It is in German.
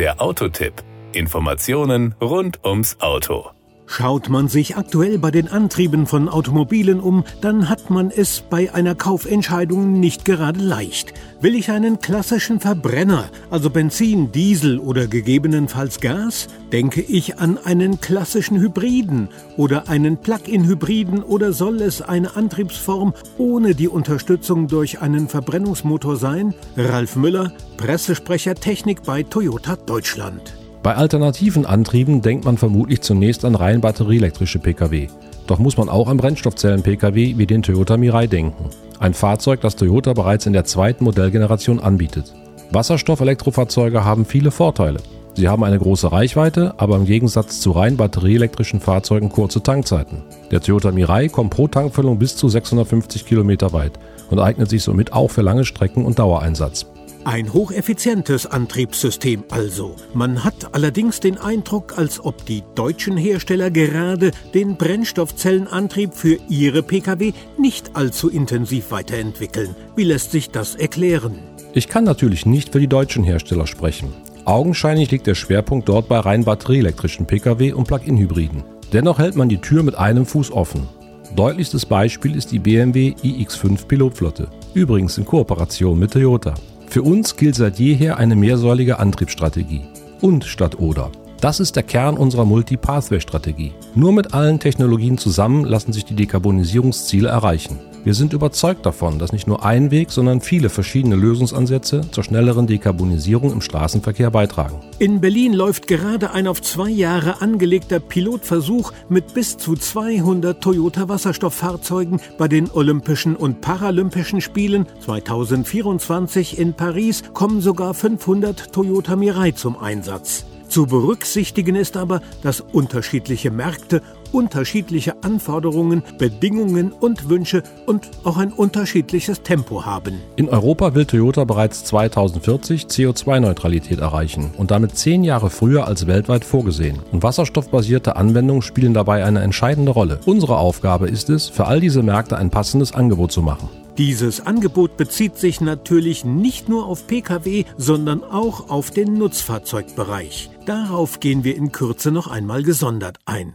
Der Autotipp. Informationen rund ums Auto. Schaut man sich aktuell bei den Antrieben von Automobilen um, dann hat man es bei einer Kaufentscheidung nicht gerade leicht. Will ich einen klassischen Verbrenner, also Benzin, Diesel oder gegebenenfalls Gas? Denke ich an einen klassischen Hybriden oder einen Plug-in-Hybriden oder soll es eine Antriebsform ohne die Unterstützung durch einen Verbrennungsmotor sein? Ralf Müller, Pressesprecher Technik bei Toyota Deutschland. Bei alternativen Antrieben denkt man vermutlich zunächst an rein batterieelektrische Pkw. Doch muss man auch an Brennstoffzellen-Pkw wie den Toyota Mirai denken. Ein Fahrzeug, das Toyota bereits in der zweiten Modellgeneration anbietet. Wasserstoff-Elektrofahrzeuge haben viele Vorteile. Sie haben eine große Reichweite, aber im Gegensatz zu rein batterieelektrischen Fahrzeugen kurze Tankzeiten. Der Toyota Mirai kommt pro Tankfüllung bis zu 650 Kilometer weit und eignet sich somit auch für lange Strecken und Dauereinsatz. Ein hocheffizientes Antriebssystem also. Man hat allerdings den Eindruck, als ob die deutschen Hersteller gerade den Brennstoffzellenantrieb für ihre Pkw nicht allzu intensiv weiterentwickeln. Wie lässt sich das erklären? Ich kann natürlich nicht für die deutschen Hersteller sprechen. Augenscheinlich liegt der Schwerpunkt dort bei rein batterieelektrischen Pkw und Plug-in-Hybriden. Dennoch hält man die Tür mit einem Fuß offen. Deutlichstes Beispiel ist die BMW iX5 Pilotflotte, übrigens in Kooperation mit Toyota. Für uns gilt seit jeher eine mehrsäulige Antriebsstrategie. Und statt oder. Das ist der Kern unserer Multi-Pathway-Strategie. Nur mit allen Technologien zusammen lassen sich die Dekarbonisierungsziele erreichen. Wir sind überzeugt davon, dass nicht nur ein Weg, sondern viele verschiedene Lösungsansätze zur schnelleren Dekarbonisierung im Straßenverkehr beitragen. In Berlin läuft gerade ein auf zwei Jahre angelegter Pilotversuch mit bis zu 200 Toyota Wasserstofffahrzeugen bei den Olympischen und Paralympischen Spielen 2024 in Paris kommen sogar 500 Toyota Mirai zum Einsatz. Zu berücksichtigen ist aber, dass unterschiedliche Märkte unterschiedliche Anforderungen, Bedingungen und Wünsche und auch ein unterschiedliches Tempo haben. In Europa will Toyota bereits 2040 CO2-Neutralität erreichen und damit zehn Jahre früher als weltweit vorgesehen. Und wasserstoffbasierte Anwendungen spielen dabei eine entscheidende Rolle. Unsere Aufgabe ist es, für all diese Märkte ein passendes Angebot zu machen. Dieses Angebot bezieht sich natürlich nicht nur auf Pkw, sondern auch auf den Nutzfahrzeugbereich. Darauf gehen wir in Kürze noch einmal gesondert ein.